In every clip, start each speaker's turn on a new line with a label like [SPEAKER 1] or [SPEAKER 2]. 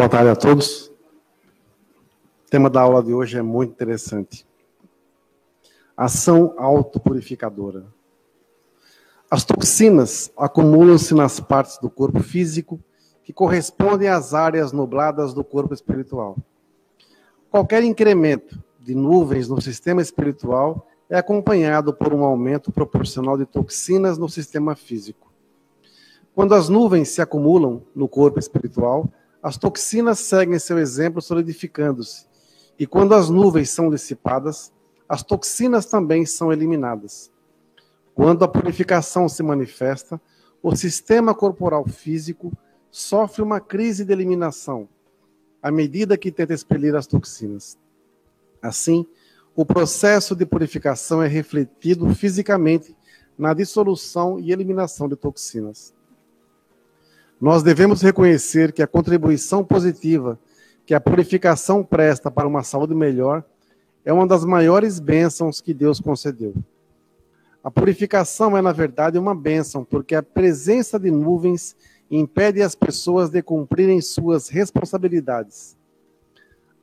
[SPEAKER 1] Boa tarde a todos. O tema da aula de hoje é muito interessante. Ação autopurificadora. As toxinas acumulam-se nas partes do corpo físico que correspondem às áreas nubladas do corpo espiritual. Qualquer incremento de nuvens no sistema espiritual é acompanhado por um aumento proporcional de toxinas no sistema físico. Quando as nuvens se acumulam no corpo espiritual, as toxinas seguem seu exemplo solidificando-se. E quando as nuvens são dissipadas, as toxinas também são eliminadas. Quando a purificação se manifesta, o sistema corporal físico sofre uma crise de eliminação, à medida que tenta expelir as toxinas. Assim, o processo de purificação é refletido fisicamente na dissolução e eliminação de toxinas. Nós devemos reconhecer que a contribuição positiva que a purificação presta para uma saúde melhor é uma das maiores bênçãos que Deus concedeu. A purificação é, na verdade, uma bênção, porque a presença de nuvens impede as pessoas de cumprirem suas responsabilidades.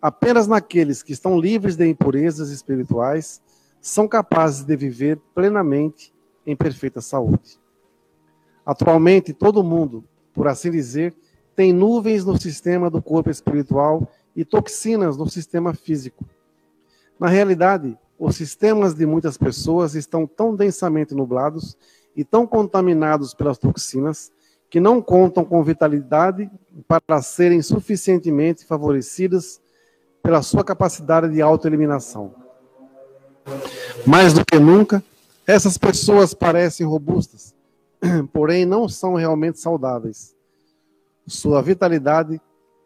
[SPEAKER 1] Apenas naqueles que estão livres de impurezas espirituais são capazes de viver plenamente em perfeita saúde. Atualmente, todo mundo, por assim dizer, tem nuvens no sistema do corpo espiritual e toxinas no sistema físico. Na realidade, os sistemas de muitas pessoas estão tão densamente nublados e tão contaminados pelas toxinas que não contam com vitalidade para serem suficientemente favorecidas pela sua capacidade de autoeliminação. Mais do que nunca, essas pessoas parecem robustas, porém não são realmente saudáveis. Sua vitalidade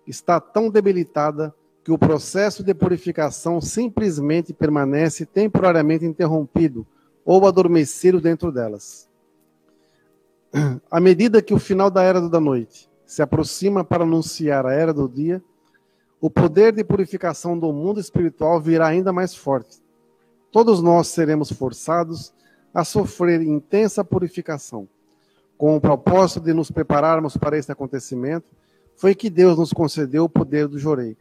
[SPEAKER 1] está tão debilitada que o processo de purificação simplesmente permanece temporariamente interrompido ou adormecido dentro delas. À medida que o final da era da noite se aproxima para anunciar a era do dia, o poder de purificação do mundo espiritual virá ainda mais forte. Todos nós seremos forçados a sofrer intensa purificação. Com o propósito de nos prepararmos para esse acontecimento, foi que Deus nos concedeu o poder do jorei,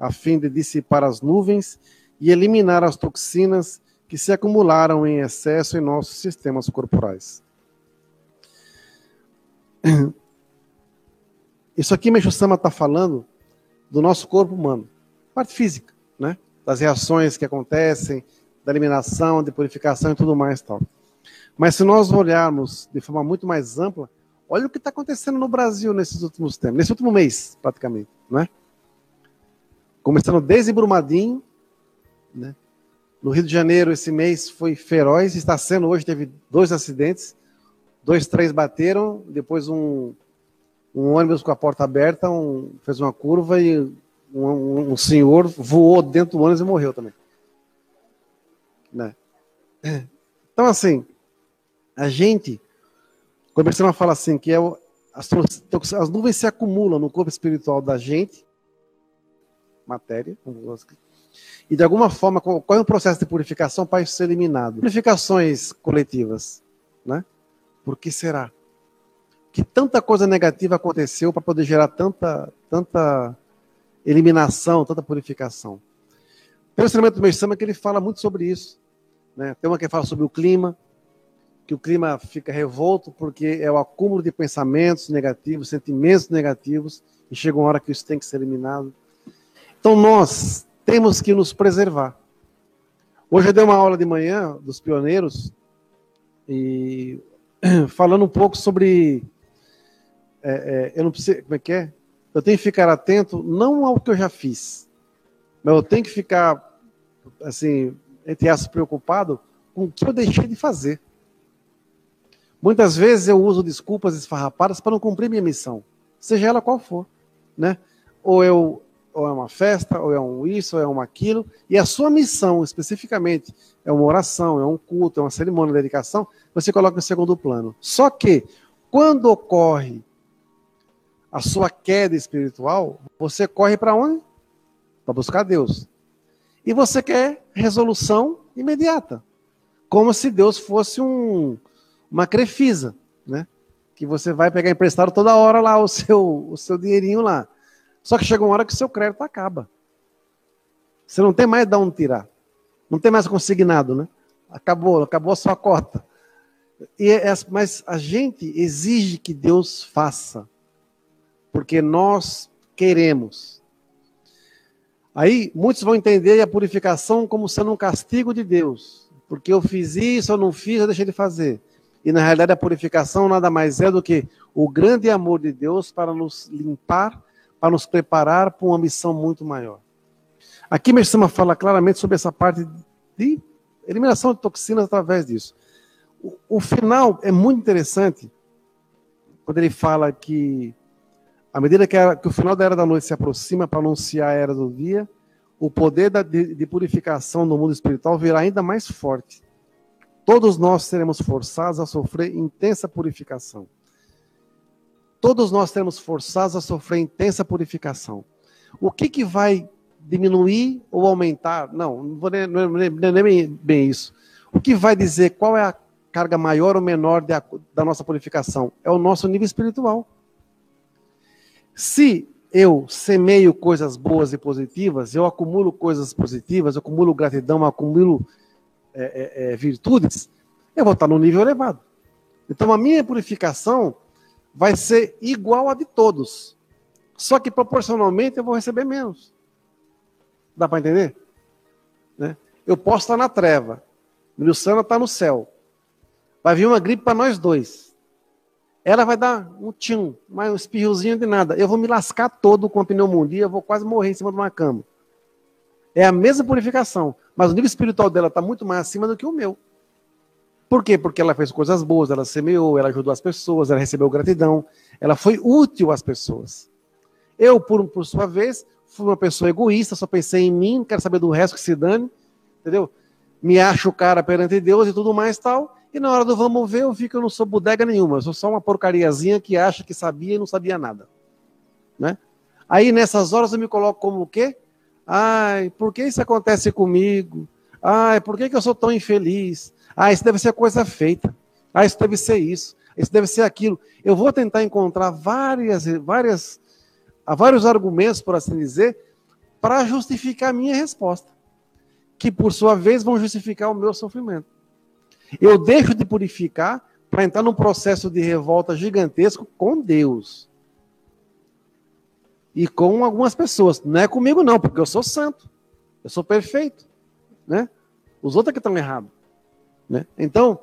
[SPEAKER 1] a fim de dissipar as nuvens e eliminar as toxinas que se acumularam em excesso em nossos sistemas corporais. Isso aqui Meixo Sama está falando do nosso corpo humano, parte física, né? Das reações que acontecem, da eliminação, de purificação e tudo mais tal. Mas se nós olharmos de forma muito mais ampla, olha o que está acontecendo no Brasil nesses últimos tempos, nesse último mês, praticamente, né? Começando desde Brumadinho, né? No Rio de Janeiro, esse mês foi feroz, está sendo hoje, teve dois acidentes, dois, três bateram, depois um, um ônibus com a porta aberta um, fez uma curva e um, um, um, senhor voou dentro do ônibus e morreu também. Né? Então, assim, a gente, começando a falar assim, que é o, as, as nuvens se acumulam no corpo espiritual da gente, matéria, e de alguma forma, qual é o processo de purificação para isso ser eliminado? Purificações coletivas, né? Por que será? Que tanta coisa negativa aconteceu para poder gerar tanta, tanta eliminação, tanta purificação. Pelo ensinamento do Meixama, que ele fala muito sobre isso. Né? Tem uma que fala sobre o clima, que o clima fica revolto porque é o acúmulo de pensamentos negativos, sentimentos negativos, e chega uma hora que isso tem que ser eliminado. Então nós temos que nos preservar. Hoje eu dei uma aula de manhã dos pioneiros e falando um pouco sobre. É, é, eu não preciso. Como é que é? Eu tenho que ficar atento não ao que eu já fiz, mas eu tenho que ficar, assim, entre aspas, preocupado com o que eu deixei de fazer. Muitas vezes eu uso desculpas esfarrapadas para não cumprir minha missão, seja ela qual for, né? Ou eu ou é uma festa, ou é um isso, ou é um aquilo, e a sua missão especificamente é uma oração, é um culto, é uma cerimônia de dedicação, você coloca em segundo plano. Só que, quando ocorre a sua queda espiritual, você corre para onde? Para buscar Deus. E você quer resolução imediata. Como se Deus fosse um, uma crefisa, né? Que você vai pegar emprestado toda hora lá o seu, o seu dinheirinho lá. Só que chega uma hora que o seu crédito acaba. Você não tem mais de onde tirar. Não tem mais consignado, né? Acabou, acabou a sua cota. E é, mas a gente exige que Deus faça, porque nós queremos. Aí muitos vão entender a purificação como sendo um castigo de Deus, porque eu fiz isso, eu não fiz, eu deixei de fazer. E na realidade a purificação nada mais é do que o grande amor de Deus para nos limpar, para nos preparar para uma missão muito maior. Aqui Messama fala claramente sobre essa parte de eliminação de toxinas através disso. O, o final é muito interessante quando ele fala que à medida que, a, que, o final da era da noite se aproxima para anunciar a era do dia, o poder da, de, de, purificação no mundo espiritual virá ainda mais forte. Todos nós seremos forçados a sofrer intensa purificação. Todos nós seremos forçados a sofrer intensa purificação. O que, que vai diminuir ou aumentar? Não, não, vou nem, não é nem bem isso. O que vai dizer qual é a carga maior ou menor de, da nossa purificação? É o nosso nível espiritual. Se eu semeio coisas boas e positivas, eu acumulo coisas positivas, eu acumulo gratidão, eu acumulo é, é, é, virtudes, eu vou estar no nível elevado. Então a minha purificação vai ser igual a de todos. Só que proporcionalmente eu vou receber menos. Dá para entender? Né? Eu posso estar na treva. Milsana está no céu. Vai vir uma gripe para nós dois ela vai dar um tchum, mais um espirrozinho de nada. Eu vou me lascar todo com a pneumonia, eu vou quase morrer em cima de uma cama. É a mesma purificação, mas o nível espiritual dela está muito mais acima do que o meu. Por quê? Porque ela fez coisas boas, ela semeou, ela ajudou as pessoas, ela recebeu gratidão, ela foi útil às pessoas. Eu, por, por sua vez, fui uma pessoa egoísta, só pensei em mim, quero saber do resto que se dane, entendeu? Me acho cara perante Deus e tudo mais tal, e na hora do vamos ver, eu vi que eu não sou bodega nenhuma, eu sou só uma porcariazinha que acha que sabia e não sabia nada. Né? Aí nessas horas eu me coloco como o quê? Ai, por que isso acontece comigo? Ai, por que, que eu sou tão infeliz? Ah, isso deve ser coisa feita. Ah, isso deve ser isso. Isso deve ser aquilo. Eu vou tentar encontrar várias, várias, vários argumentos, por assim dizer, para justificar a minha resposta. Que, por sua vez, vão justificar o meu sofrimento. Eu deixo de purificar para entrar num processo de revolta gigantesco com Deus. E com algumas pessoas. Não é comigo, não, porque eu sou santo. Eu sou perfeito. Né? Os outros é que estão errados. Né? Então,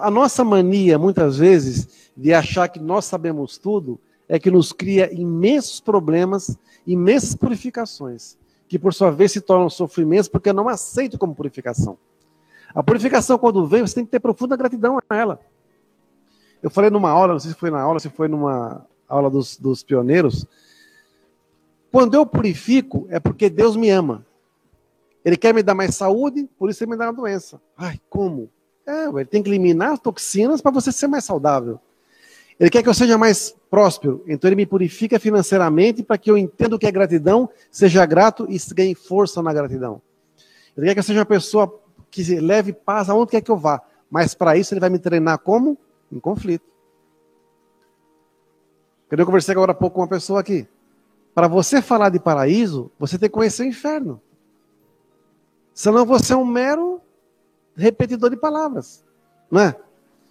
[SPEAKER 1] a nossa mania, muitas vezes, de achar que nós sabemos tudo, é que nos cria imensos problemas, imensas purificações, que por sua vez se tornam sofrimentos porque eu não aceito como purificação. A purificação, quando vem, você tem que ter profunda gratidão a ela. Eu falei numa aula, não sei se foi na aula, se foi numa aula dos, dos pioneiros. Quando eu purifico, é porque Deus me ama. Ele quer me dar mais saúde, por isso ele me dá uma doença. Ai, como? É, ele tem que eliminar as toxinas para você ser mais saudável. Ele quer que eu seja mais próspero, então ele me purifica financeiramente para que eu entenda o que é gratidão, seja grato e ganhe força na gratidão. Ele quer que eu seja uma pessoa que leve paz aonde quer que eu vá. Mas para isso ele vai me treinar como? Em conflito. Eu conversei agora há pouco com uma pessoa aqui. Para você falar de paraíso, você tem que conhecer o inferno. Senão você é um mero repetidor de palavras. Não é?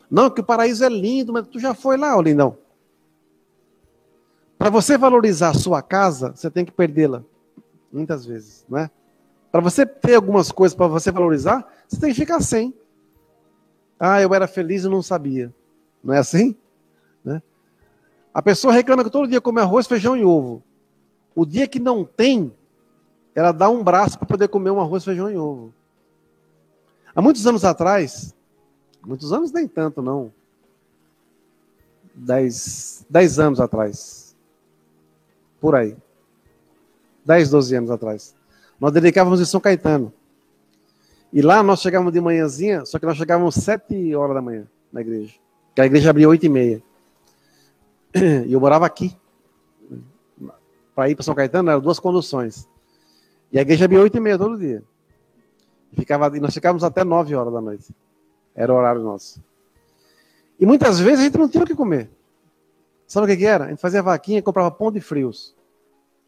[SPEAKER 1] Não, que o paraíso é lindo, mas tu já foi lá, ô lindão. Para você valorizar a sua casa, você tem que perdê-la. Muitas vezes, não é? Para você ter algumas coisas para você valorizar, você tem que ficar sem. Ah, eu era feliz e não sabia. Não é assim? Né? A pessoa reclama que todo dia come arroz, feijão e ovo. O dia que não tem, ela dá um braço para poder comer um arroz, feijão e ovo. Há muitos anos atrás, muitos anos nem tanto não, dez, dez anos atrás, por aí, dez, doze anos atrás, nós dedicávamos em São Caetano. E lá nós chegávamos de manhãzinha, só que nós chegávamos sete horas da manhã na igreja. Porque a igreja abria oito e meia. E eu morava aqui. Para ir para São Caetano, eram duas conduções. E a igreja abria oito e meia todo dia. Ficava, e nós ficávamos até nove horas da noite. Era o horário nosso. E muitas vezes a gente não tinha o que comer. Sabe o que, que era? A gente fazia vaquinha e comprava pão de frios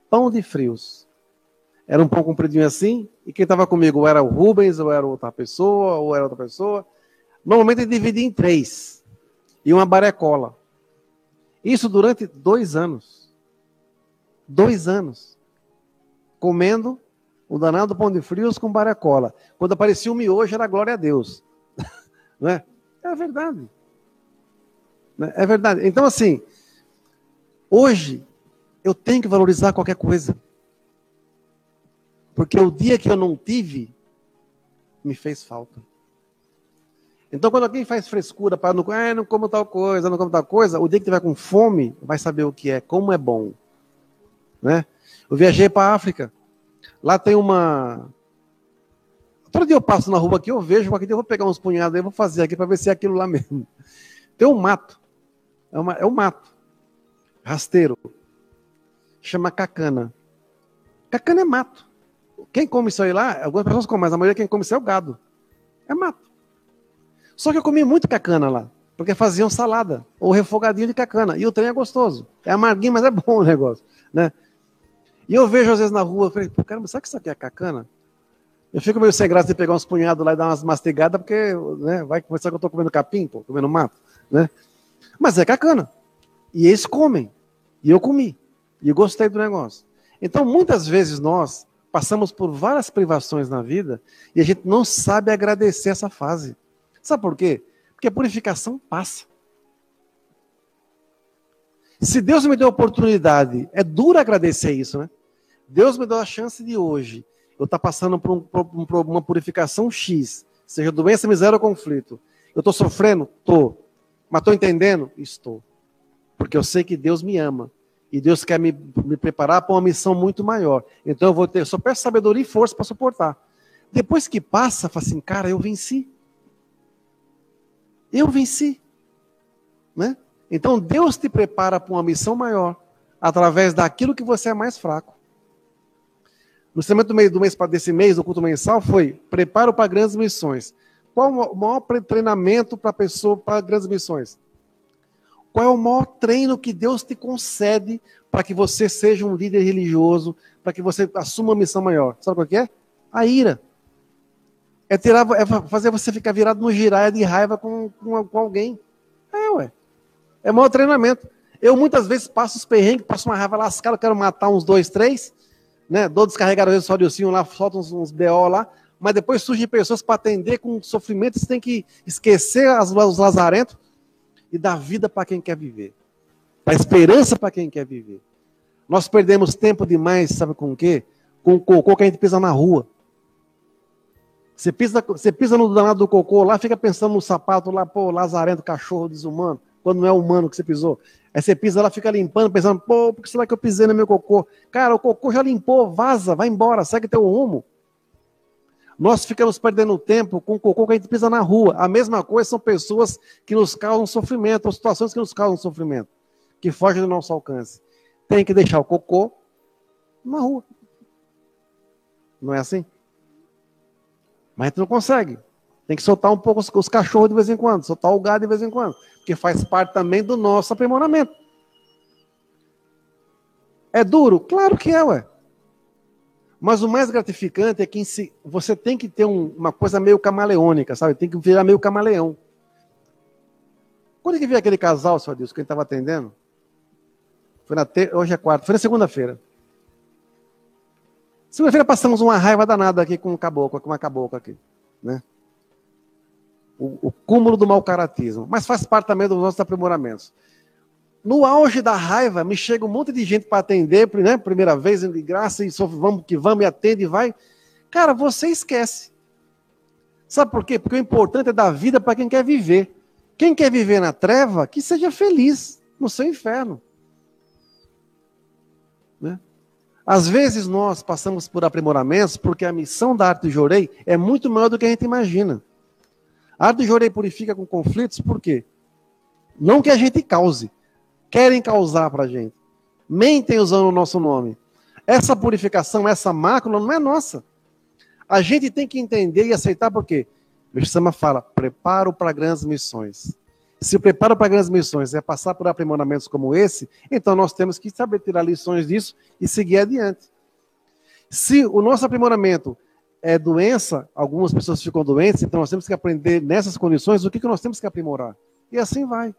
[SPEAKER 1] pão de frios. Era um pão compridinho assim, e quem estava comigo ou era o Rubens, ou era outra pessoa, ou era outra pessoa. Normalmente ele dividia em três. E uma barecola. Isso durante dois anos. Dois anos. Comendo o danado pão de frios com barecola. Quando aparecia o miojo, era glória a Deus. Não é? É verdade. Né? É verdade. Então, assim, hoje eu tenho que valorizar qualquer coisa. Porque o dia que eu não tive, me fez falta. Então, quando alguém faz frescura para não, ah, não como tal coisa, não como tal coisa, o dia que tiver com fome, vai saber o que é, como é bom. Né? Eu viajei para a África. Lá tem uma. Todo dia eu passo na rua aqui, eu vejo, aqui eu vou pegar uns punhados aí, vou fazer aqui para ver se é aquilo lá mesmo. Tem um mato. É, uma, é um mato. Rasteiro. Chama cacana. Cacana é mato. Quem come isso aí lá, algumas pessoas comem, mas a maioria quem come isso é o gado. É mato. Só que eu comi muito cacana lá, porque faziam salada ou refogadinho de cacana. E o trem é gostoso. É amarguinho, mas é bom o negócio, né? E eu vejo às vezes na rua, falei, pô, caramba, será que isso aqui é cacana? Eu fico meio sem graça de pegar uns punhados lá e dar umas mastigadas, porque né, vai começar que eu estou comendo capim, pô, comendo mato, né? Mas é cacana. E eles comem. E eu comi. E eu gostei do negócio. Então, muitas vezes nós passamos por várias privações na vida e a gente não sabe agradecer essa fase. Sabe por quê? Porque a purificação passa. Se Deus me deu a oportunidade, é duro agradecer isso, né? Deus me deu a chance de hoje. Eu estou tá passando por, um, por, uma purificação X, seja doença, miséria ou conflito. Eu estou sofrendo? Estou. Mas estou entendendo? Estou. Porque eu sei que Deus me ama. E Deus quer me, me preparar para uma missão muito maior. Então eu vou ter, eu só peço sabedoria e força para suportar. Depois que passa, fala assim, cara, eu venci. Eu venci. Né? Então Deus te prepara para uma missão maior através daquilo que você é mais fraco. No ensinamento do mês, mês desse mês, do culto mensal, foi preparo para grandes missões. Qual o maior treinamento para a pessoa para grandes missões? Qual é o maior treino que Deus te concede para que você seja um líder religioso, para que você assuma uma missão maior? Sabe qual é? A ira. É, tirar, é fazer você ficar virado no giraia de raiva com, com, com alguém. É, maior treinamento. Eu muitas vezes passo os perrengues, passo uma raiva lascada, quero matar uns dois, três, né? Dou descarregar às vezes só de ossinho lá, solta uns, uns BO lá, mas depois surgem pessoas para atender com sofrimento, você tem que esquecer as, os lazarentos e dar vida para quem quer viver. Dar esperança para quem quer viver. Nós perdemos tempo demais, sabe com o quê? Com o cocô que a gente pisa na rua. Você pisa, você pisa no danado do cocô lá, fica pensando no sapato lá, pô, lazarento, cachorro desumano, quando não é humano que você pisou. Aí você pisa lá, fica limpando, pensando, pô, por que será que eu pisei no meu cocô? Cara, o cocô já limpou, vaza, vai embora, segue teu rumo. Nós ficamos perdendo tempo com o cocô que a gente pisa na rua. A mesma coisa são pessoas que nos causam sofrimento, ou situações que nos causam sofrimento, que fogem do nosso alcance. Tem que deixar o cocô na rua. Não é assim? Mas a gente não consegue. Tem que soltar um pouco os, os cachorros de vez em quando, soltar o gado de vez em quando, porque faz parte também do nosso aprimoramento. É duro? Claro que é, ué. Mas o mais gratificante é que si, você tem que ter um, uma coisa meio camaleônica, sabe? Tem que virar meio camaleão. Quando é que veio aquele casal, senhor Deus, que gente estava atendendo? Foi na te... Hoje é quarta, foi na segunda-feira. Segunda-feira passamos uma raiva danada aqui com um caboclo, com uma cabocla aqui, né? O, o cúmulo do mau caratismo. Mas faz parte também dos nossos aprimoramentos. No auge da raiva, me chega um monte de gente para atender, né? Primeira vez, de graça, e vamos que vamos, e atende e vai. Cara, você esquece. Sabe por quê? Porque o importante é dar vida para quem quer viver. Quem quer viver na treva, que seja feliz no seu inferno. Né? Às vezes nós passamos por aprimoramentos porque a missão da arte do jorei é muito maior do que a gente imagina. Arte do jorei purifica com conflitos por quê? Não que a gente cause, querem causar para a gente. Mentem usando o nosso nome. Essa purificação, essa mácula não é nossa. A gente tem que entender e aceitar porque o Sama fala, preparo para grandes missões. se prepara para grandes missões, é passar por aprimoramentos como esse, então nós temos que saber tirar lições disso e seguir adiante. Se o nosso aprimoramento é doença, algumas pessoas ficam doentes, então nós temos que aprender nessas condições o que, que nós temos que aprimorar. E assim vai.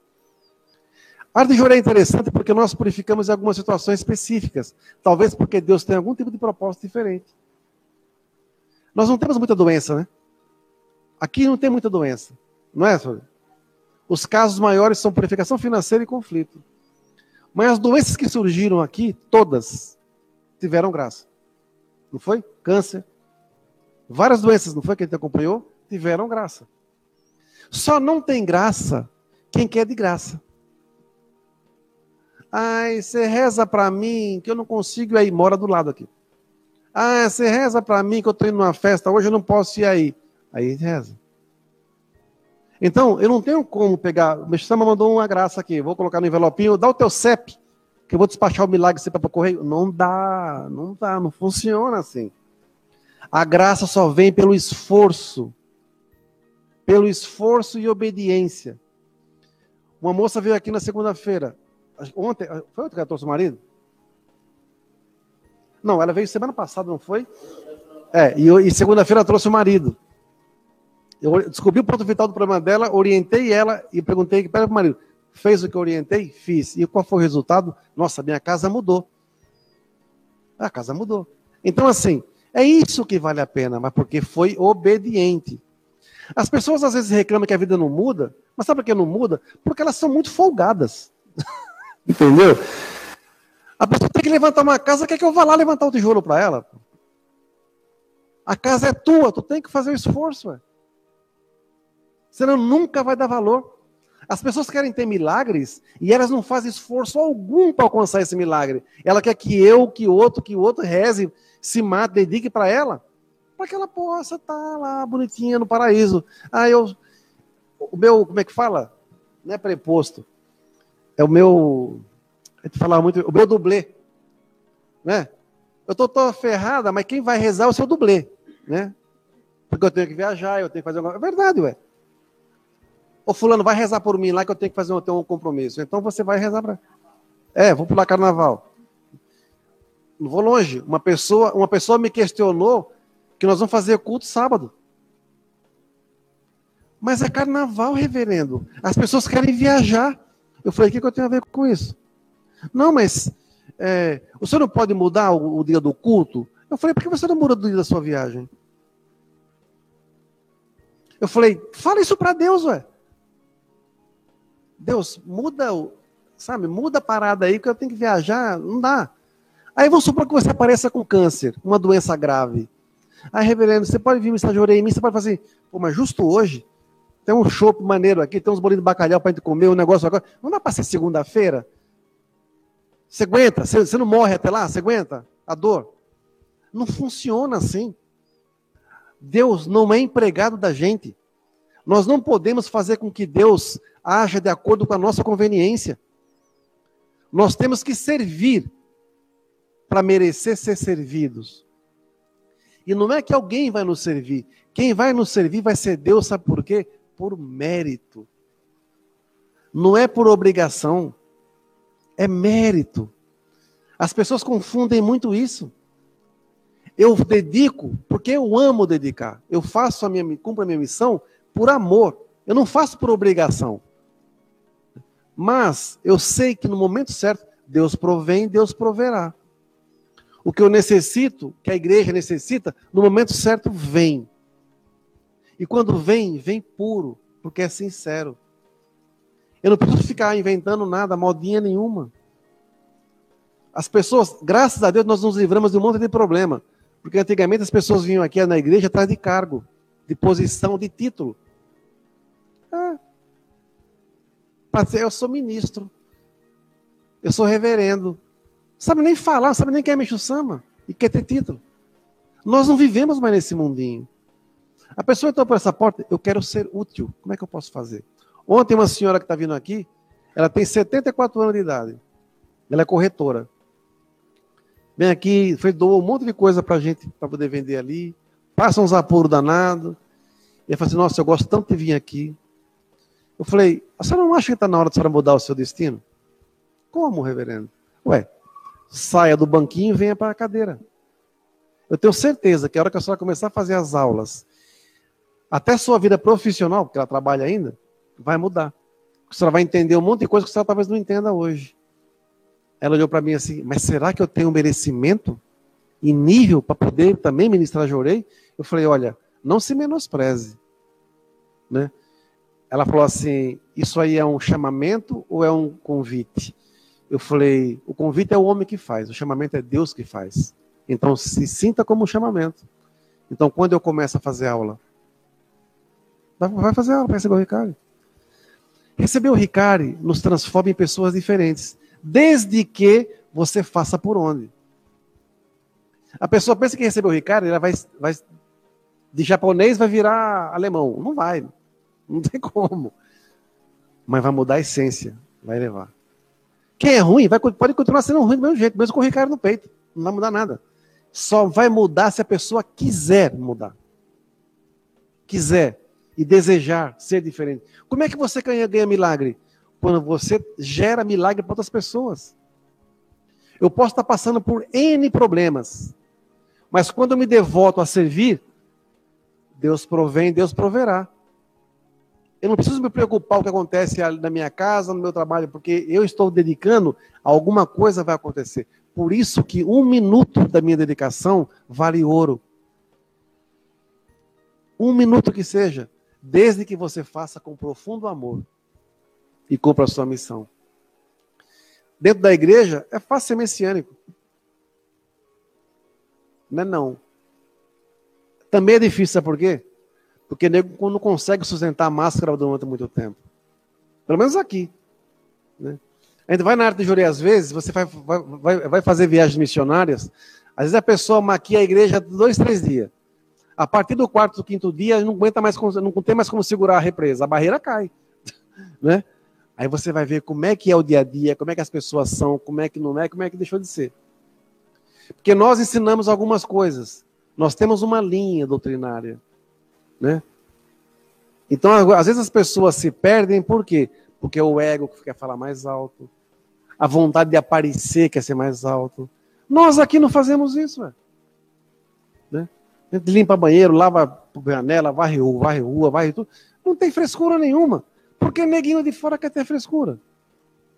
[SPEAKER 1] A arte de jurar é interessante porque nós purificamos em algumas situações específicas. Talvez porque Deus tem algum tipo de propósito diferente. Nós não temos muita doença, né? Aqui não tem muita doença. Não é, senhor? Os casos maiores são purificação financeira e conflito. Mas as doenças que surgiram aqui, todas, tiveram graça. Não foi? Câncer. Várias doenças, não foi que a gente acompanhou? Tiveram graça. Só não tem graça quem quer de graça. Ai, você reza para mim que eu não consigo ir aí, mora do lado aqui. Ah, você reza para mim que eu estou indo numa festa, hoje eu não posso ir aí. Aí reza. Então, eu não tenho como pegar. O Mexama mandou uma graça aqui, vou colocar no envelopinho, dá o teu CEP, que eu vou despachar o milagre você para o correio. Não dá, não dá, não funciona assim. A graça só vem pelo esforço. Pelo esforço e obediência. Uma moça veio aqui na segunda-feira. Ontem, foi ontem que ela trouxe o marido? Não, ela veio semana passada, não foi? É, e, e segunda-feira trouxe o marido. Eu descobri o ponto vital do problema dela, orientei ela e perguntei para o marido: fez o que eu orientei? Fiz. E qual foi o resultado? Nossa, minha casa mudou. A casa mudou. Então, assim, é isso que vale a pena, mas porque foi obediente. As pessoas às vezes reclamam que a vida não muda, mas sabe por que não muda? Porque elas são muito folgadas. Entendeu? A pessoa tem que levantar uma casa, quer que eu vá lá levantar o tijolo para ela? A casa é tua, tu tem que fazer o esforço. Ué. Senão nunca vai dar valor. As pessoas querem ter milagres e elas não fazem esforço algum para alcançar esse milagre. Ela quer que eu, que outro, que outro reze, se mate, dedique para ela, para que ela possa estar tá lá bonitinha no paraíso. Ah, eu. O meu, como é que fala? Não é preposto. É o meu. A gente falava muito. O meu dublê. Né? Eu tô, ferrada, mas quem vai rezar é o seu dublê. Né? Porque eu tenho que viajar, eu tenho que fazer alguma É verdade, ué. Ô, fulano, vai rezar por mim lá que eu tenho que fazer um, um compromisso. Então você vai rezar para. É, vou pular carnaval. Não vou longe. Uma pessoa, uma pessoa me questionou que nós vamos fazer culto sábado. Mas é carnaval, reverendo. As pessoas querem viajar. Eu falei, o que, que eu tenho a ver com isso? Não, mas é, o senhor não pode mudar o, o, dia do culto? Eu falei, por que você não muda o dia da sua viagem? Eu falei, fala isso para Deus, ué. Deus, muda, sabe, muda a parada aí que eu tenho que viajar, não dá. Aí vamos supor que você apareça com câncer, uma doença grave. Aí, reverendo, você pode vir me estagiar em mim, você pode fazer, pô, mas justo hoje, tem um chopp maneiro aqui, tem uns bolinhos de bacalhau para gente comer, um negócio agora. Não dá para ser segunda-feira? Você aguenta? Você, você não morre até lá? Você aguenta a dor? Não funciona assim. Deus não é empregado da gente. Nós não podemos fazer com que Deus haja de acordo com a nossa conveniência. Nós temos que servir para merecer ser servidos. E não é que alguém vai nos servir. Quem vai nos servir vai ser Deus, sabe por quê? Por mérito. Não é por obrigação. É mérito. As pessoas confundem muito isso. Eu dedico porque eu amo dedicar. Eu faço a minha, cumpro a minha missão por amor. Eu não faço por obrigação. Mas eu sei que no momento certo, Deus provém, Deus proverá. O que eu necessito, que a igreja necessita, no momento certo vem. E quando vem, vem puro, porque é sincero. Eu não preciso ficar inventando nada, modinha nenhuma. As pessoas, graças a Deus, nós nos livramos de um monte de problema. Porque antigamente as pessoas vinham aqui na igreja atrás de cargo, de posição, de título. Ah, eu sou ministro. Eu sou reverendo. sabe nem falar, sabe nem quem é Mexo Sama. E quer ter título. Nós não vivemos mais nesse mundinho. A pessoa entrou por essa porta, eu quero ser útil. Como é que eu posso fazer? Ontem, uma senhora que está vindo aqui, ela tem 74 anos de idade. Ela é corretora. Vem aqui, foi, doou um monte de coisa para a gente, para poder vender ali. Passa uns apuros danados. E ela fala assim, nossa, eu gosto tanto de vir aqui. Eu falei, A senhora não acha que está na hora de senhora mudar o seu destino? Como, reverendo? Ué, saia do banquinho e venha para a cadeira. Eu tenho certeza que a hora que a senhora começar a fazer as aulas, até sua vida profissional, porque ela trabalha ainda, vai mudar. A senhora vai entender um monte de coisa que a senhora talvez não entenda hoje. Ela olhou para mim assim, mas será que eu tenho merecimento e nível para poder também ministrar Jorei? Eu falei, olha, não se menospreze. Né? Ela falou assim: Isso aí é um chamamento ou é um convite? Eu falei: O convite é o homem que faz, o chamamento é Deus que faz. Então se sinta como um chamamento. Então quando eu começo a fazer aula, vai fazer aula, vai receber o Ricari. Receber o Ricari nos transforma em pessoas diferentes, desde que você faça por onde. A pessoa pensa que recebeu o Ricari, ela vai, vai de japonês vai virar alemão. Não vai. Não tem como. Mas vai mudar a essência. Vai levar. Quem é ruim vai, pode continuar sendo ruim do mesmo jeito, mesmo com o Ricardo no peito. Não vai mudar nada. Só vai mudar se a pessoa quiser mudar. Quiser e desejar ser diferente. Como é que você ganha, ganha milagre? Quando você gera milagre para outras pessoas. Eu posso estar passando por N problemas, mas quando eu me devoto a servir, Deus provém, Deus proverá. Eu não preciso me preocupar com o que acontece na minha casa, no meu trabalho, porque eu estou dedicando, alguma coisa vai acontecer. Por isso que um minuto da minha dedicação vale ouro. Um minuto que seja, desde que você faça com profundo amor e cumpra a sua missão. Dentro da igreja é fácil ser messiânico. Não é não. Também é difícil, sabe por quê? Porque nego não consegue sustentar a máscara durante muito tempo. Pelo menos aqui. Né? A gente vai na arte de jurei às vezes, você vai, vai, vai fazer viagens missionárias, às vezes a pessoa maquia a igreja dois, três dias. A partir do quarto, do quinto dia, não aguenta mais, não tem mais como segurar a represa, a barreira cai. né? Aí você vai ver como é que é o dia a dia, como é que as pessoas são, como é que não é, como é que deixou de ser. Porque nós ensinamos algumas coisas. Nós temos uma linha doutrinária. Né? Então, às vezes as pessoas se perdem por quê? Porque o ego quer falar mais alto, a vontade de aparecer quer ser mais alto. Nós aqui não fazemos isso. Né? A gente limpa banheiro, lava janela, varre rua, varre rua, varre tudo. Não tem frescura nenhuma. Porque neguinho de fora quer ter frescura.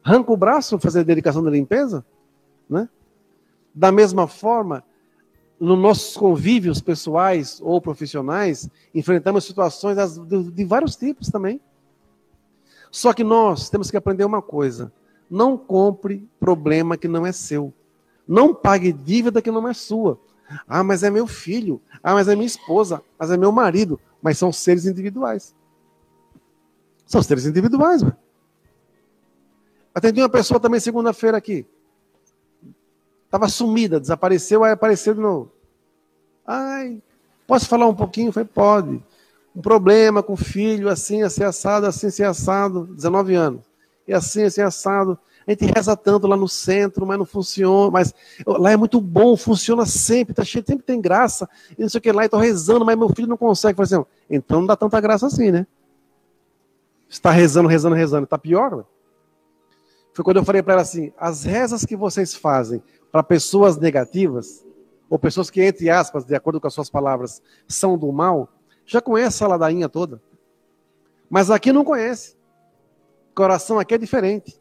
[SPEAKER 1] Arranca o braço fazer dedicação da limpeza, né? Da mesma forma, nos nossos convívios pessoais ou profissionais, enfrentamos situações de vários tipos também. Só que nós temos que aprender uma coisa: não compre problema que não é seu. Não pague dívida que não é sua. Ah, mas é meu filho. Ah, mas é minha esposa. Mas é meu marido. Mas são seres individuais. São seres individuais, velho. Atendi uma pessoa também segunda-feira aqui. Estava sumida, desapareceu, aí apareceu de novo. Ai, posso falar um pouquinho? Falei, pode. Um problema com o filho, assim, assim, assado, assim, assim, assado, 19 anos. E assim, assim, assado. A gente reza tanto lá no centro, mas não funciona. Mas lá é muito bom, funciona sempre, tá cheio, sempre tem graça. E não sei o que lá, estou rezando, mas meu filho não consegue. Falei assim, então não dá tanta graça assim, né? Está rezando, rezando, rezando. Está pior, Foi quando eu falei para ela assim: as rezas que vocês fazem para pessoas negativas, ou pessoas que, entre aspas, de acordo com as suas palavras, são do mal, já conhece a ladainha toda. Mas aqui não conhece. Coração aqui é diferente.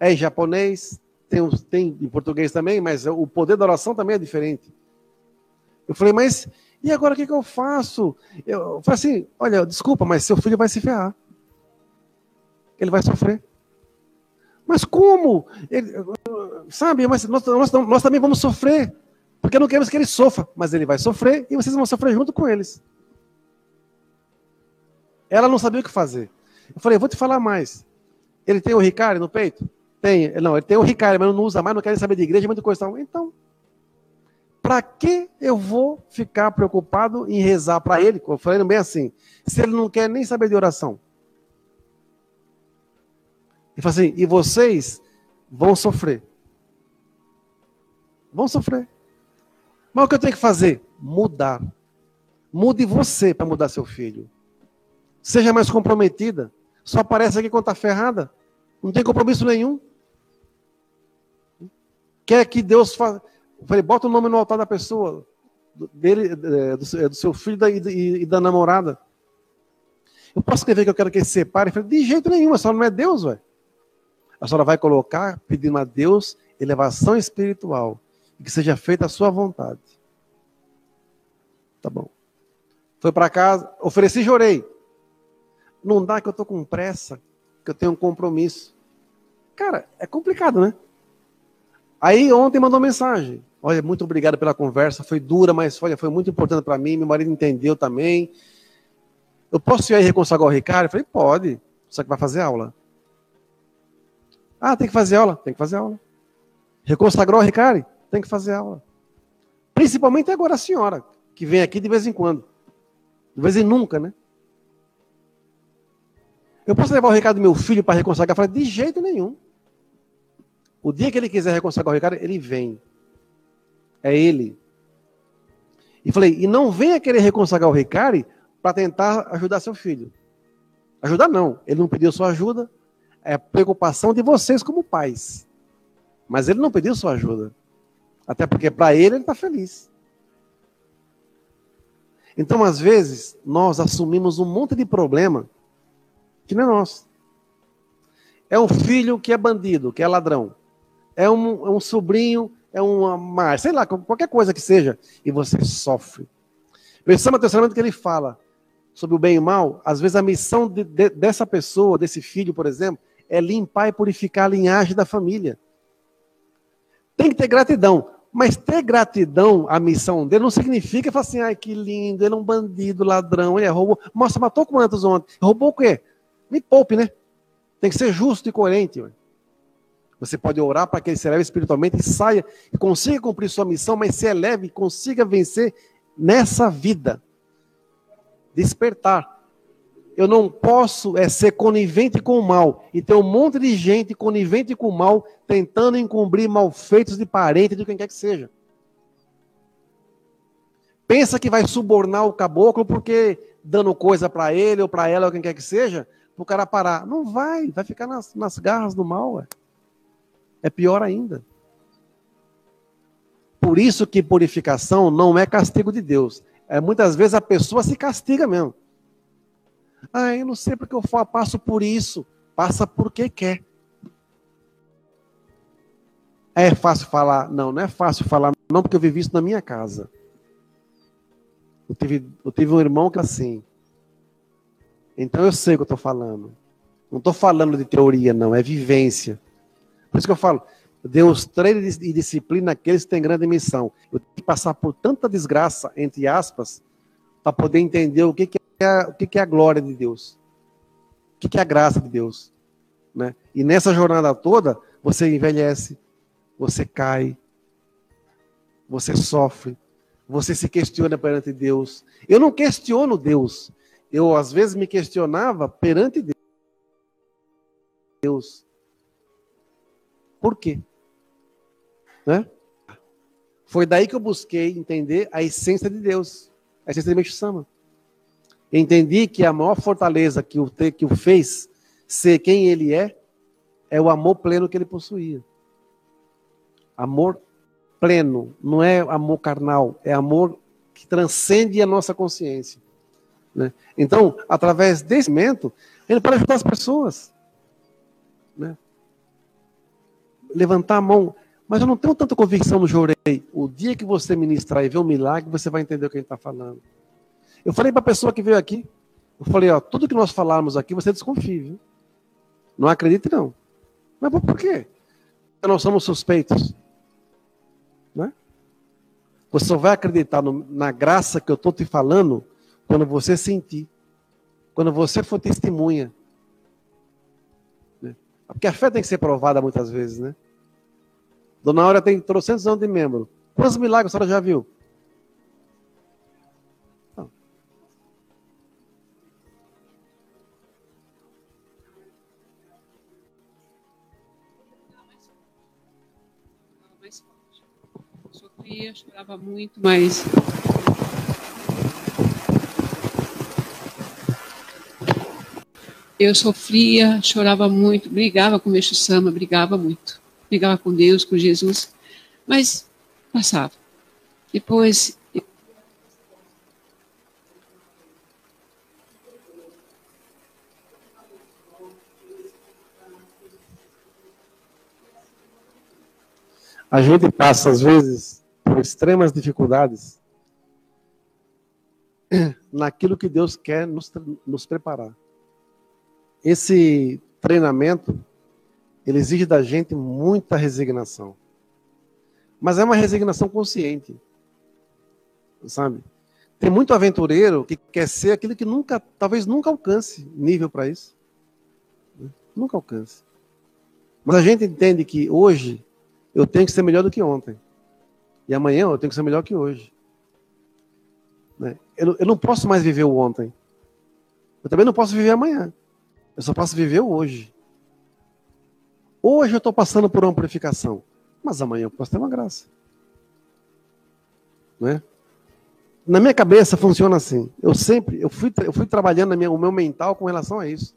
[SPEAKER 1] É em japonês, tem, tem em português também, mas o poder da oração também é diferente. Eu falei, mas e agora o que, que eu faço? Eu falei assim: olha, desculpa, mas seu filho vai se ferrar. Ele vai sofrer. Mas como? Ele, sabe, mas nós, nós, nós também vamos sofrer. Porque não queremos que ele sofra, mas ele vai sofrer e vocês vão sofrer junto com eles. Ela não sabia o que fazer. Eu falei, vou te falar mais. Ele tem o Ricari no peito? Tem. Não, ele tem o Ricari, mas não usa mais, não quer saber de igreja, muita coisa. Então, para que eu vou ficar preocupado em rezar para ele? Eu falei bem assim, se ele não quer nem saber de oração. Ele falou assim: e vocês vão sofrer. Vão sofrer. Mas o que eu tenho que fazer? Mudar. Mude você para mudar seu filho. Seja mais comprometida. Só aparece aqui quando está ferrada. Não tem compromisso nenhum. Quer que Deus faça. falei, bota o nome no altar da pessoa, dele, é, do, seu filho e da namorada. Eu posso escrever que eu quero que ele se separe? Falei, de jeito nenhum, a senhora não é Deus, velho. A senhora vai colocar, pedindo a Deus elevação espiritual, e que seja feita a sua vontade. Tá bom. Foi para casa, ofereci e chorei. Não dá que eu tô com pressa, que eu tenho um compromisso. Cara, é complicado, né? Aí ontem mandou mensagem. Olha, muito obrigado pela conversa, foi dura, mas olha, foi muito importante para mim, meu marido entendeu também. Eu posso ir aí reconsagrar o Ricardo? Eu falei, pode, só que vai fazer aula. Ah, tem que fazer aula? Tem que fazer aula. Reconsagrou o Ricardo? Tem que fazer aula. Principalmente agora a senhora, que vem aqui de vez em quando. De vez em nunca, né? Eu posso levar o recado do meu filho para reconsagrar? Falei, de jeito nenhum. O dia que ele quiser reconsagrar o Ricardo, ele vem. É ele. E falei, e não venha querer reconsagrar o Ricardo para tentar ajudar seu filho. Ajudar não, ele não pediu sua ajuda, é preocupação de vocês como pais. Mas ele não pediu sua ajuda. Até porque para ele ele está feliz. Então, às vezes, nós assumimos um monte de problema que não é nosso. É um filho que é bandido, que é ladrão. É um, é um sobrinho, é uma mãe, sei lá, qualquer coisa que seja. E você sofre. Pensamos no Testamento que ele fala sobre o bem e o mal, às vezes a missão de, de, dessa pessoa, desse filho, por exemplo, é limpar e purificar a linhagem da família. Tem que ter gratidão. Mas ter gratidão à missão dele não significa falar assim, ai que lindo, ele é um bandido, ladrão, ele é roubou. Nossa, matou quantos ontem? Roubou o quê? Me poupe, né? Tem que ser justo e coerente. Ué. Você pode orar para que ele se eleve espiritualmente e saia e consiga cumprir sua missão, mas se eleve e consiga vencer nessa vida despertar. Eu não posso é, ser conivente com o mal e ter um monte de gente conivente com o mal, tentando encobrir malfeitos de parente, de quem quer que seja. Pensa que vai subornar o caboclo porque dando coisa para ele ou para ela ou quem quer que seja, para o cara parar. Não vai, vai ficar nas, nas garras do mal. Ué. É pior ainda. Por isso que purificação não é castigo de Deus, é, muitas vezes a pessoa se castiga mesmo. Ah, eu não sei porque eu passo por isso. Passa porque quer. É fácil falar? Não, não é fácil falar, não, porque eu vivi isso na minha casa. Eu tive, eu tive um irmão que é assim. Então eu sei o que eu estou falando. Não estou falando de teoria, não, é vivência. Por isso que eu falo, Deus treina e disciplina aqueles que têm grande missão. Eu tenho que passar por tanta desgraça, entre aspas, para poder entender o que, que, é, o que, é a glória de Deus. O que, é a graça de Deus. Né? E nessa jornada toda, você envelhece, você cai, você sofre, você se questiona perante Deus. Eu não questiono Deus. Eu, às vezes, me questionava perante Deus. Por quê? Né? Foi daí que eu busquei entender a essência de Deus, a essência de Meixo Entendi que a maior fortaleza que o, que o fez ser quem ele é, é o amor pleno que ele possuía. Amor pleno, não é amor carnal, é amor que transcende a nossa consciência. Né? Então, através desse momento, ele pode ajudar as pessoas. Né? Levantar a mão. Mas eu não tenho tanta convicção no Jorei. O dia que você ministrar e ver um milagre, você vai entender o que a gente está falando. Eu falei para a pessoa que veio aqui, eu falei, ó, tudo que nós falarmos aqui, você desconfie, viu? Não acredite, não. Mas por quê? Porque nós somos suspeitos. Né? Você só vai acreditar no, na graça que eu estou te falando quando você sentir. Quando você for testemunha. Né? Porque a fé tem que ser provada muitas vezes, né? Dona Aura tem trocentos anos de membro. Quantos milagres a senhora já viu?
[SPEAKER 2] Sofria, chorava muito, mas eu sofria, chorava muito, brigava com o Meixo Sama, brigava muito. Brigava com Deus, com Jesus, mas passava. Depois
[SPEAKER 1] A gente passa, às vezes, por extremas dificuldades naquilo que Deus quer nos, nos preparar. Esse treinamento, ele exige da gente muita resignação. Mas é uma resignação consciente. Sabe? Tem muito aventureiro que quer ser aquilo que nunca, talvez nunca alcance nível para isso. Nunca alcance. Mas a gente entende que hoje eu tenho que ser melhor do que ontem. E amanhã eu tenho que ser melhor que hoje. Né? Eu, eu não posso mais viver o ontem. Eu também não posso viver amanhã. Eu só posso viver o hoje. Hoje eu estou passando por uma purificação. Mas amanhã eu posso ter uma graça. Né? Na minha cabeça funciona assim. Eu sempre, eu fui, eu fui trabalhando minha, o meu mental com relação a isso.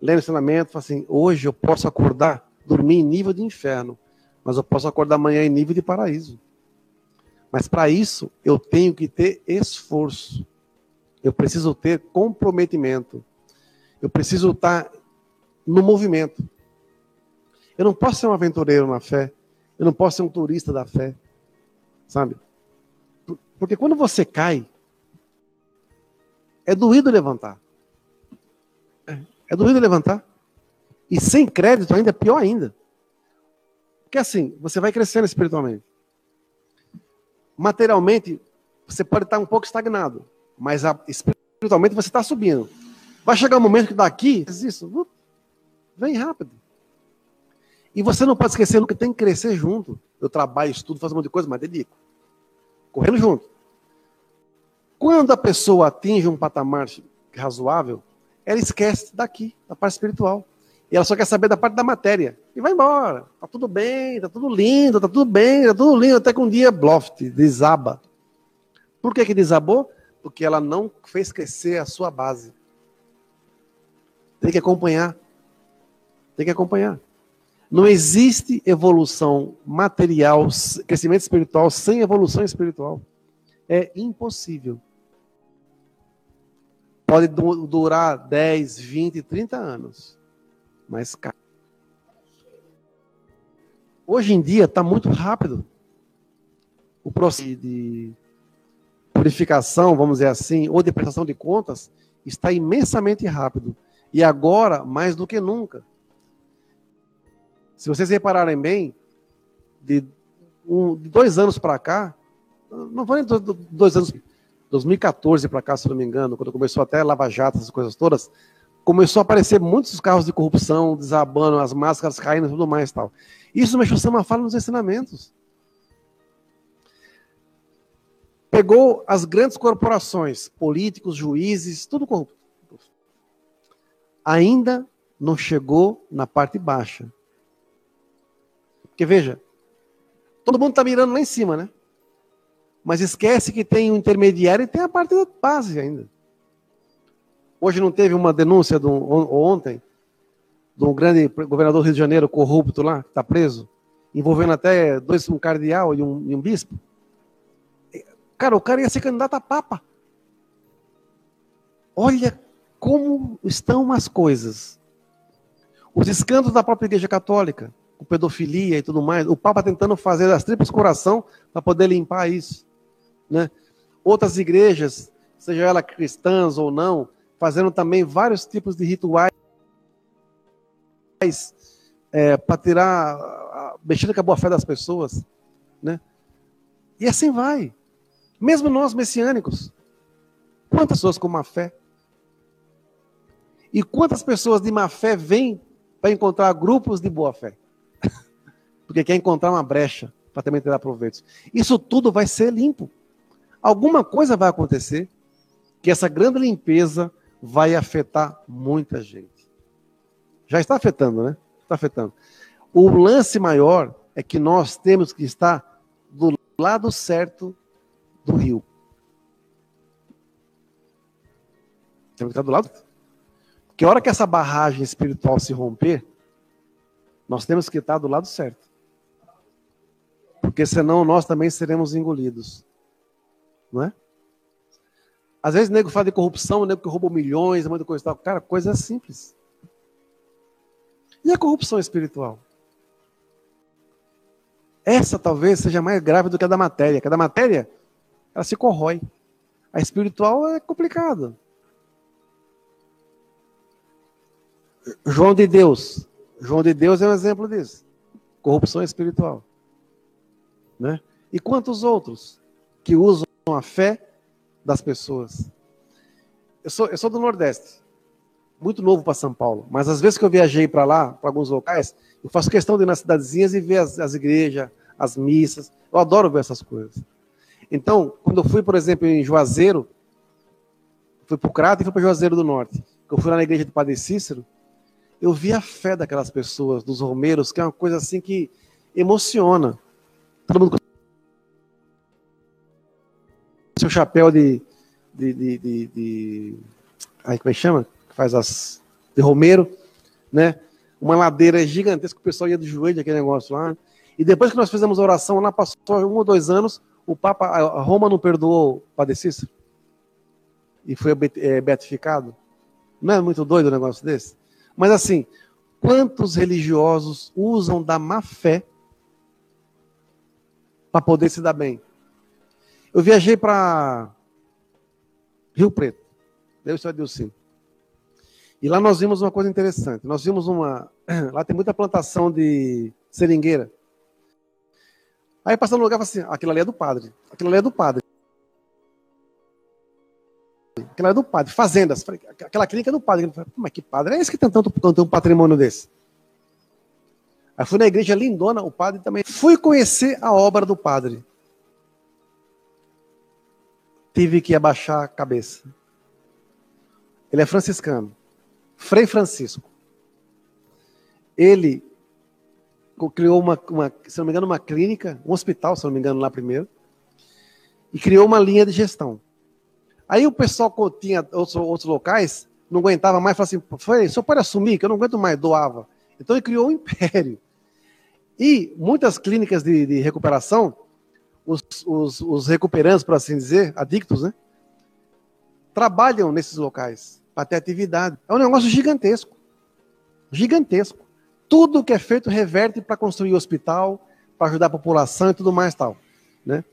[SPEAKER 1] Lendo ensinamento, assim, hoje eu posso acordar, dormir em nível de inferno mas eu posso acordar amanhã em nível de paraíso. Mas para isso, eu tenho que ter esforço. Eu preciso ter comprometimento. Eu preciso estar no movimento. Eu não posso ser um aventureiro na fé. Eu não posso ser um turista da fé. Sabe? Porque quando você cai, é doído levantar. É, é doído levantar. E sem crédito ainda é pior ainda. Porque assim, você vai crescendo espiritualmente. Materialmente, você pode estar um pouco estagnado, mas espiritualmente você está subindo. Vai chegar um momento que daqui, isso, vem rápido. E você não pode esquecer que tem que crescer junto. Eu trabalho, estudo, faço um monte de coisa, mas dedico. Correndo junto. Quando a pessoa atinge um patamar razoável, ela esquece daqui, da parte espiritual. E ela só quer saber da parte da matéria. E vai embora. Tá tudo bem, tá tudo lindo, tá tudo bem, tá tudo lindo. Até que um dia, bloft, desaba. Por que que desabou? Porque ela não fez crescer a sua base. Tem que acompanhar. Tem que acompanhar. Não existe evolução material, crescimento espiritual sem evolução espiritual. É impossível. Pode durar 10, 20, 30 anos caro. Hoje em dia está muito rápido. O processo de purificação, vamos dizer assim, ou de prestação de contas, está imensamente rápido. E agora, mais do que nunca. Se vocês repararem bem, de, um, de dois anos para cá, não vou nem dois anos, 2014 para cá, se não me engano, quando começou até Lava Jato, essas coisas todas, começou a aparecer muitos carros de corrupção, desabando, as máscaras caindo e tudo mais tal. Isso o Meixo Sama fala nos ensinamentos. Pegou as grandes corporações, políticos, juízes, tudo corrupto. Ainda não chegou na parte baixa. Porque veja, todo mundo está mirando lá em cima, né? Mas esquece que tem um intermediário e tem a parte da base ainda. Hoje não teve uma denúncia um, ontem de um grande governador do Rio de Janeiro corrupto lá, que está preso, envolvendo até dois, um cardeal e um, e um bispo. Cara, o cara ia ser candidato a papa. Olha como estão as coisas. Os escândalos da própria Igreja Católica, com pedofilia e tudo mais, o Papa tentando fazer as tripas coração para poder limpar isso. Né? Outras igrejas, seja ela cristãs ou não, fazendo também vários tipos de rituais é, para tirar, mexendo com a boa fé das pessoas, né? E assim vai. Mesmo nós messiânicos, quantas pessoas com má fé? E quantas pessoas de má fé vêm para encontrar grupos de boa fé? Porque quer encontrar uma brecha para também tirar proveitos. Isso tudo vai ser limpo. Alguma coisa vai acontecer que essa grande limpeza vai afetar muita gente. Já está afetando, né? Está afetando. O lance maior é que nós temos que estar do lado certo do rio. Temos que estar do lado. Que a hora que essa barragem espiritual se romper, nós temos que estar do lado certo. Porque senão nós também seremos engolidos. Não é? Às vezes o nego fala de corrupção, o nego que roubou milhões, muita coisa e tal. Cara, coisa simples. E a corrupção espiritual? Essa talvez seja mais grave do que a da matéria. Que a da matéria, ela se corrói. A espiritual é complicado. João de Deus. João de Deus é um exemplo disso. Corrupção espiritual. Né? E quantos outros que usam a fé das pessoas? Eu sou, eu sou do Nordeste, muito novo para São Paulo, mas às vezes que eu viajei para lá, para alguns locais, eu faço questão de ir nas cidadezinhas e ver as, as igrejas, as missas. Eu adoro ver essas coisas. Então, quando eu fui, por exemplo, em Juazeiro, fui para o Crato e fui para Juazeiro do Norte, que eu fui lá na igreja do Padre Cícero, eu vi a fé daquelas pessoas, dos romeiros, que é uma coisa assim que emociona. Todo mundo seu chapéu de, de, de, de, de aí como é que chama? Faz as de romeiro, né? Uma ladeira gigantesca, o pessoal ia de joelho aquele negócio lá. E depois que nós fizemos a oração lá, passou um ou dois anos, o Papa, a Roma não perdoou o Cícero? E foi é, beatificado? Não é muito doido o um negócio desse? Mas assim, quantos religiosos usam da má fé para poder se dar bem? Eu viajei para Rio Preto, Deus só deu. E lá nós vimos uma coisa interessante. Nós vimos uma. Lá tem muita plantação de seringueira. Aí passando no lugar, assim: aquilo ali é do padre. Aquilo ali é do padre. Aquela é do padre, fazendas. Aquela clínica é do padre. Mas que padre é esse que tem tanto um patrimônio desse? Aí fui na igreja lindona, o padre também. Fui conhecer a obra do padre. Tive que abaixar a cabeça. Ele é franciscano. Frei Francisco. Ele criou uma, uma, se não me engano, uma clínica, um hospital, se não me engano, lá primeiro. E criou uma linha de gestão. Aí o pessoal que tinha outros, outros locais, não aguentava mais, falava assim, foi, só pode assumir que eu não aguento mais, doava. Então ele criou um império. E muitas clínicas de, de recuperação, os, os, os, recuperantes, por assim dizer, adictos, né? Trabalham nesses locais para ter atividade. É um negócio gigantesco. Gigantesco. Tudo que é feito reverte para construir hospital, para ajudar a população e tudo mais tal. Né?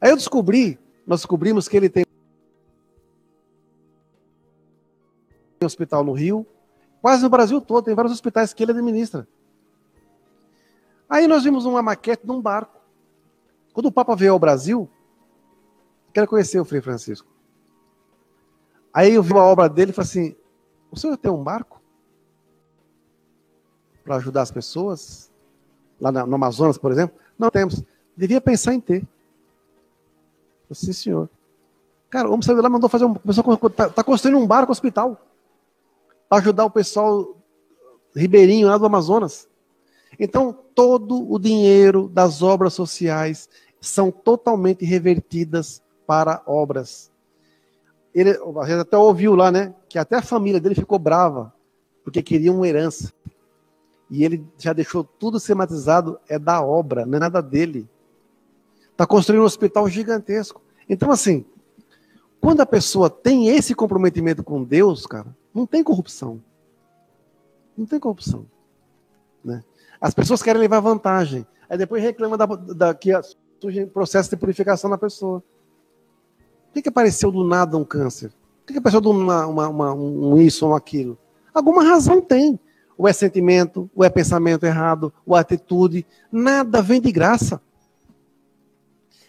[SPEAKER 1] Aí eu descobri, nós descobrimos que ele tem hospital no Rio, quase no Brasil todo, tem vários hospitais que ele administra. Aí nós vimos uma maquete de um barco. Quando o Papa veio ao Brasil, quero conhecer o Frei Francisco. Aí eu vi uma obra dele e falei assim: o senhor tem um barco? Para ajudar as pessoas? Lá no Amazonas, por exemplo? Não temos. Devia pensar em ter. Sim, senhor. Cara, o homem saiu lá mandou fazer um. Está tá construindo um barco hospital ajudar o pessoal ribeirinho lá do Amazonas. Então, todo o dinheiro das obras sociais são totalmente revertidas para obras. Ele, a gente até ouviu lá, né, que até a família dele ficou brava, porque queria uma herança. E ele já deixou tudo sematizado, é da obra, não é nada dele. Está construindo um hospital gigantesco. Então, assim, quando a pessoa tem esse comprometimento com Deus, cara, não tem corrupção. Não tem corrupção. Né? As pessoas querem levar vantagem. Aí depois reclama da, da, que surge processo de purificação na pessoa. Que, que apareceu do nada um câncer? Por que, que apareceu do uma, uma, uma, um isso ou aquilo? Alguma razão tem. Ou é sentimento, ou é pensamento errado, ou é atitude. Nada vem de graça.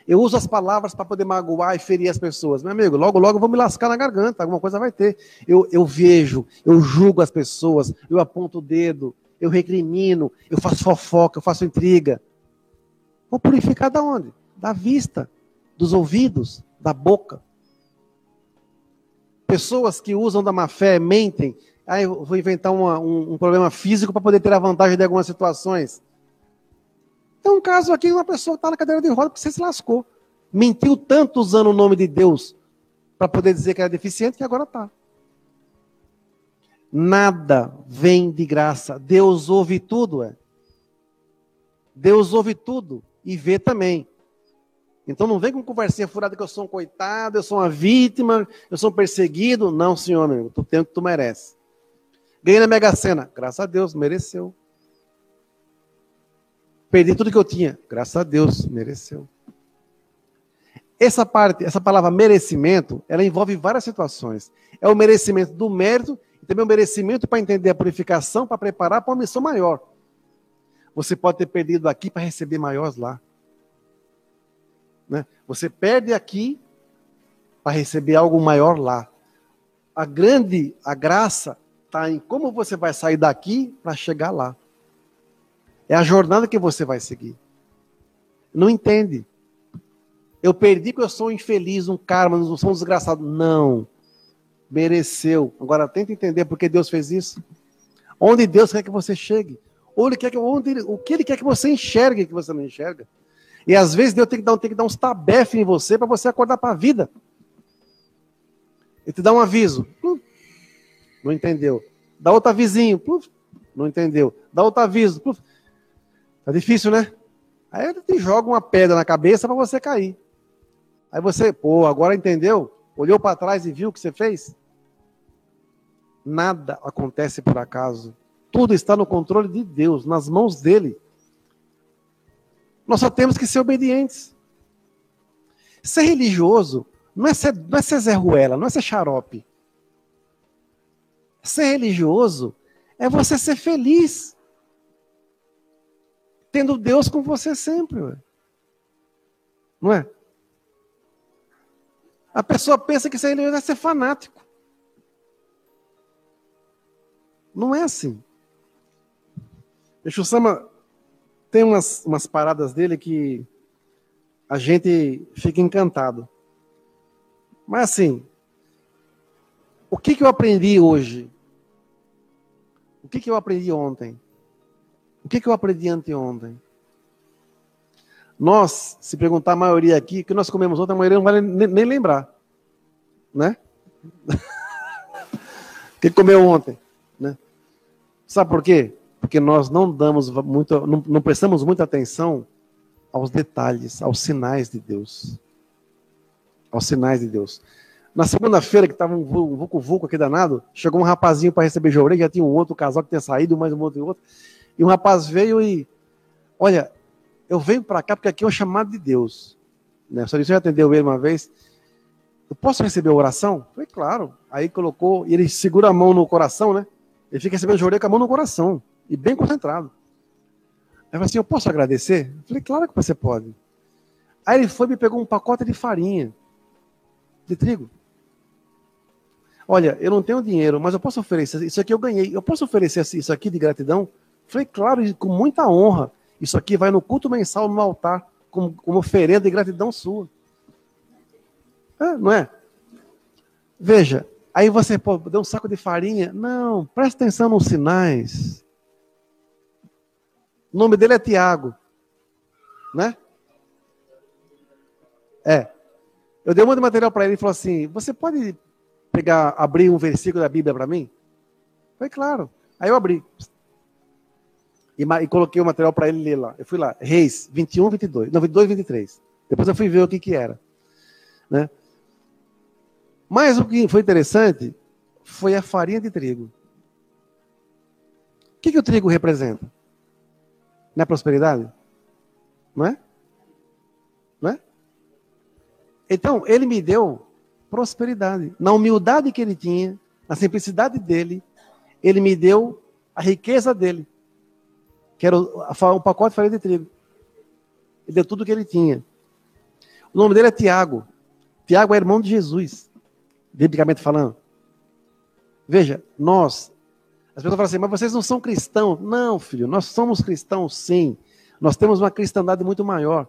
[SPEAKER 1] Eu uso as palavras para poder magoar e ferir as pessoas. Meu amigo, logo, logo eu vou me lascar na garganta, alguma coisa vai ter. Eu, eu vejo, eu julgo as pessoas, eu aponto o dedo, eu recrimino, eu faço fofoca, eu faço intriga. Vou purificar da onde? Da vista, dos ouvidos, da boca. Pessoas que usam da má fé, mentem. Ah, eu vou inventar uma, um, um problema físico para poder ter a vantagem de algumas situações. Tem um caso aqui, uma pessoa está na cadeira de roda porque você se lascou. Mentiu tanto usando o nome de Deus para poder dizer que era deficiente que agora está. Nada vem de graça. Deus ouve tudo, é. Deus ouve tudo e vê também. Então não vem com conversinha furada que eu sou um coitado, eu sou uma vítima, eu sou um perseguido. Não, senhor, meu, tu tem o que tu merece. Ganhei na Mega Sena. Graças a Deus, mereceu. Perdi tudo que eu tinha. Graças a Deus, mereceu. Essa parte, essa palavra merecimento, ela envolve várias situações. É o merecimento do mérito e também o merecimento para entender a purificação, para preparar para uma missão maior. Você pode ter perdido aqui para receber maiores lá. Você perde aqui para receber algo maior lá. A grande, a graça está em como você vai sair daqui para chegar lá. É a jornada que você vai seguir. Não entende. Eu perdi porque eu sou infeliz, um karma, não sou um desgraçado. Não. Mereceu. Agora tenta entender por que Deus fez isso. Onde Deus quer que você chegue. Onde quer que, onde, o que Ele quer que você enxergue que você não enxerga. E às vezes Deus tem que dar, tem que dar uns tabefes em você para você acordar para a vida. Ele te dá um aviso. Hum, não entendeu. Dá outro avisinho. Não entendeu. Dá outro aviso. Tá difícil, né? Aí ele te joga uma pedra na cabeça para você cair. Aí você, pô, agora entendeu? Olhou para trás e viu o que você fez? Nada acontece por acaso. Tudo está no controle de Deus, nas mãos dele. Nós só temos que ser obedientes. Ser religioso não é ser, não é ser Zé Ruela, não é ser xarope. Ser religioso é você ser feliz. Tendo Deus com você sempre. Ué. Não é? A pessoa pensa que ser religioso é ser fanático. Não é assim. Exu Sama tem umas, umas paradas dele que a gente fica encantado. Mas assim, o que, que eu aprendi hoje? O que, que eu aprendi ontem? O que, que eu aprendi anteontem? Nós, se perguntar a maioria aqui, que nós comemos ontem, a maioria não vai nem, nem lembrar. Né? o que comeu ontem? Né? Sabe por quê? Porque nós não damos muito, não, não prestamos muita atenção aos detalhes, aos sinais de Deus. Aos sinais de Deus. Na segunda-feira, que estava um vulco-vulco aqui danado, chegou um rapazinho para receber jorei, já tinha um outro casal que tinha saído, mais um outro e outro. E um rapaz veio e, olha, eu venho para cá porque aqui é um chamado de Deus. Né? Só já atendeu ele uma vez. Eu posso receber a oração? Falei, claro. Aí colocou, e ele segura a mão no coração, né? Ele fica recebendo jorei com a mão no coração e bem concentrado. Aí eu falei assim: Eu posso agradecer? Eu falei: Claro que você pode. Aí ele foi e me pegou um pacote de farinha, de trigo. Olha, eu não tenho dinheiro, mas eu posso oferecer. Isso aqui eu ganhei. Eu posso oferecer isso aqui de gratidão? Eu falei: Claro, com muita honra. Isso aqui vai no culto mensal no altar, como, como oferenda de gratidão sua. É, não é? Veja, aí você pô, deu um saco de farinha. Não, presta atenção nos sinais. O nome dele é Tiago. Né? É. Eu dei um monte de material para ele e falou assim: Você pode pegar, abrir um versículo da Bíblia para mim? Foi claro. Aí eu abri. E, e coloquei o material para ele ler lá. Eu fui lá, Reis 21, 22. Não, 22, 23. Depois eu fui ver o que, que era. Né? Mas o que foi interessante foi a farinha de trigo. O que, que o trigo representa? É prosperidade? Não é? Não é? Então, ele me deu prosperidade. Na humildade que ele tinha, na simplicidade dele, ele me deu a riqueza dele, que era o, pacote de farinha de trigo. Ele deu tudo o que ele tinha. O nome dele é Tiago. Tiago é irmão de Jesus, biblicamente falando. Veja, nós as pessoas falam assim, mas vocês não são cristãos. Não, filho, nós somos cristãos sim. Nós temos uma cristandade muito maior.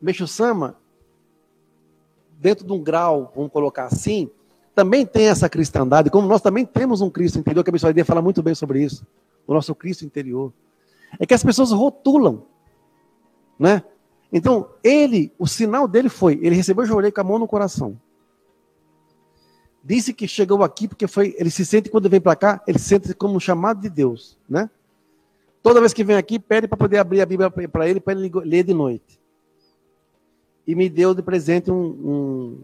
[SPEAKER 1] Meixo Sama, dentro de um grau, vamos colocar assim, também tem essa cristandade, como nós também temos um Cristo interior, que a Bisparia fala muito bem sobre isso, o nosso Cristo interior. É que as pessoas rotulam, né? Então, ele, o sinal dele foi, ele recebeu o joelho com a mão no coração. Disse que chegou aqui porque foi, ele se sente quando vem para cá, ele se sente como um chamado de Deus, né? Toda vez que vem aqui, pede para poder abrir a Bíblia para ele, para ele ler de noite. E me deu de presente um, um,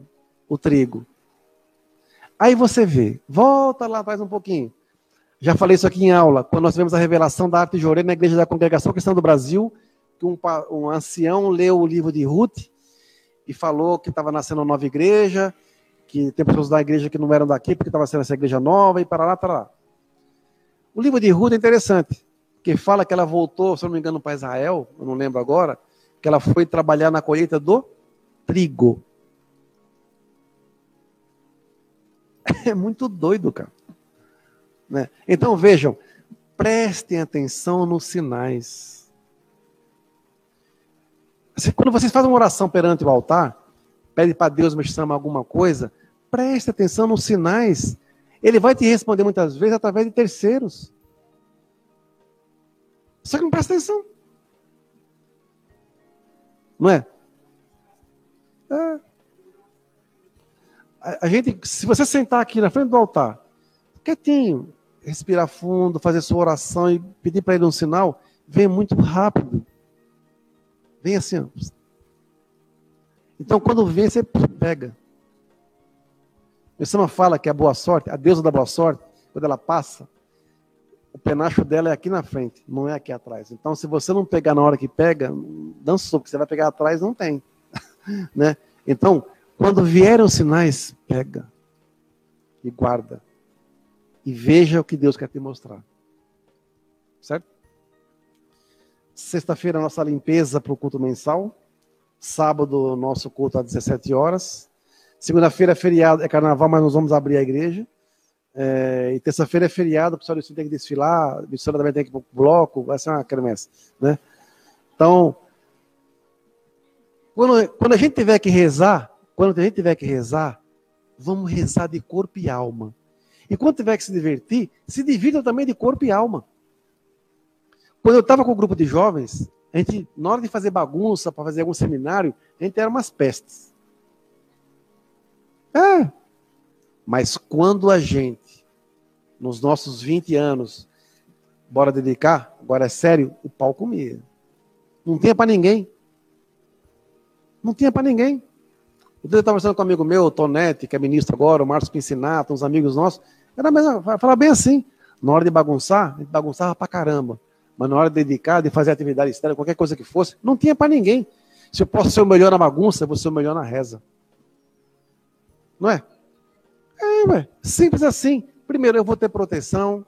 [SPEAKER 1] o trigo. Aí você vê, volta lá atrás um pouquinho. Já falei isso aqui em aula, quando nós tivemos a revelação da arte de na Igreja da Congregação Cristã do Brasil, que um, um ancião leu o livro de Ruth e falou que estava nascendo uma nova igreja, que tem pessoas da igreja que não eram daqui porque estava sendo essa igreja nova e para lá, para lá. O livro de Ruth é interessante que fala que ela voltou, se não me engano, para Israel, eu não lembro agora, que ela foi trabalhar na colheita do trigo. É muito doido, cara. Né? Então vejam, prestem atenção nos sinais. Quando vocês fazem uma oração perante o altar, pede para Deus me chamar alguma coisa, preste atenção nos sinais. Ele vai te responder muitas vezes através de terceiros. Só que não presta atenção. Não é? é. A, gente, se você sentar aqui na frente do altar, quietinho, respirar fundo, fazer sua oração e pedir para ele um sinal, vem muito rápido. Vem assim. Então, quando vem, você pega. O fala que a boa sorte, a deusa da boa sorte, quando ela passa, o penacho dela é aqui na frente, não é aqui atrás. Então, se você não pegar na hora que pega, dançou, porque você vai pegar atrás, não tem. né? Então, quando vierem os sinais, pega e guarda. E veja o que Deus quer te mostrar. Certo? Sexta-feira, nossa limpeza para o culto mensal. Sábado, nosso culto às 17 horas. Segunda-feira é feriado, é carnaval, mas nós vamos abrir a igreja. É, e terça-feira é feriado, o pessoal do tem que desfilar, a missionária também tem que ir para o bloco, vai ser uma quermesse, né? Então, quando, quando a gente tiver que rezar, quando a gente tiver que rezar, vamos rezar de corpo e alma. E quando tiver que se divertir, se divirtam também de corpo e alma. Quando eu estava com o um grupo de jovens, a gente, na hora de fazer bagunça, para fazer algum seminário, a gente era umas pestes. É, mas quando a gente, nos nossos 20 anos, bora dedicar, agora é sério, o pau comia. Não tinha para ninguém. Não tinha para ninguém. Eu estava conversando com um amigo meu, o Tonete, que é ministro agora, o Márcio Pincinato, uns amigos nossos. Era mesmo, falar bem assim. Na hora de bagunçar, a gente bagunçava pra caramba. Mas na hora de dedicar, de fazer atividade externa, qualquer coisa que fosse, não tinha para ninguém. Se eu posso ser o melhor na bagunça, eu vou ser o melhor na reza. Não é? É, ué, simples assim. Primeiro, eu vou ter proteção.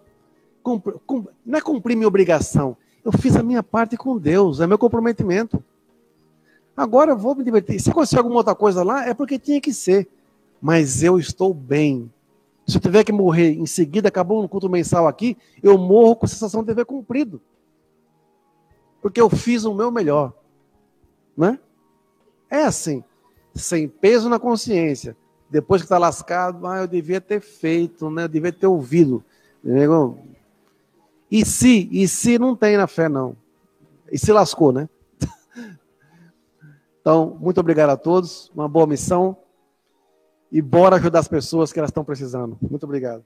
[SPEAKER 1] Cumpr, cum, não é cumprir minha obrigação. Eu fiz a minha parte com Deus, é meu comprometimento. Agora eu vou me divertir. Se acontecer alguma outra coisa lá, é porque tinha que ser. Mas eu estou bem. Se eu tiver que morrer em seguida, acabou no culto mensal aqui, eu morro com a sensação de dever cumprido. Porque eu fiz o meu melhor. Né? É assim. Sem peso na consciência depois que está lascado, ah, eu devia ter feito, né? Eu devia ter ouvido. E se, e se não tem na fé, não. E se lascou, né? Então, muito obrigado a todos, uma boa missão. E bora ajudar as pessoas que elas estão precisando. Muito obrigado.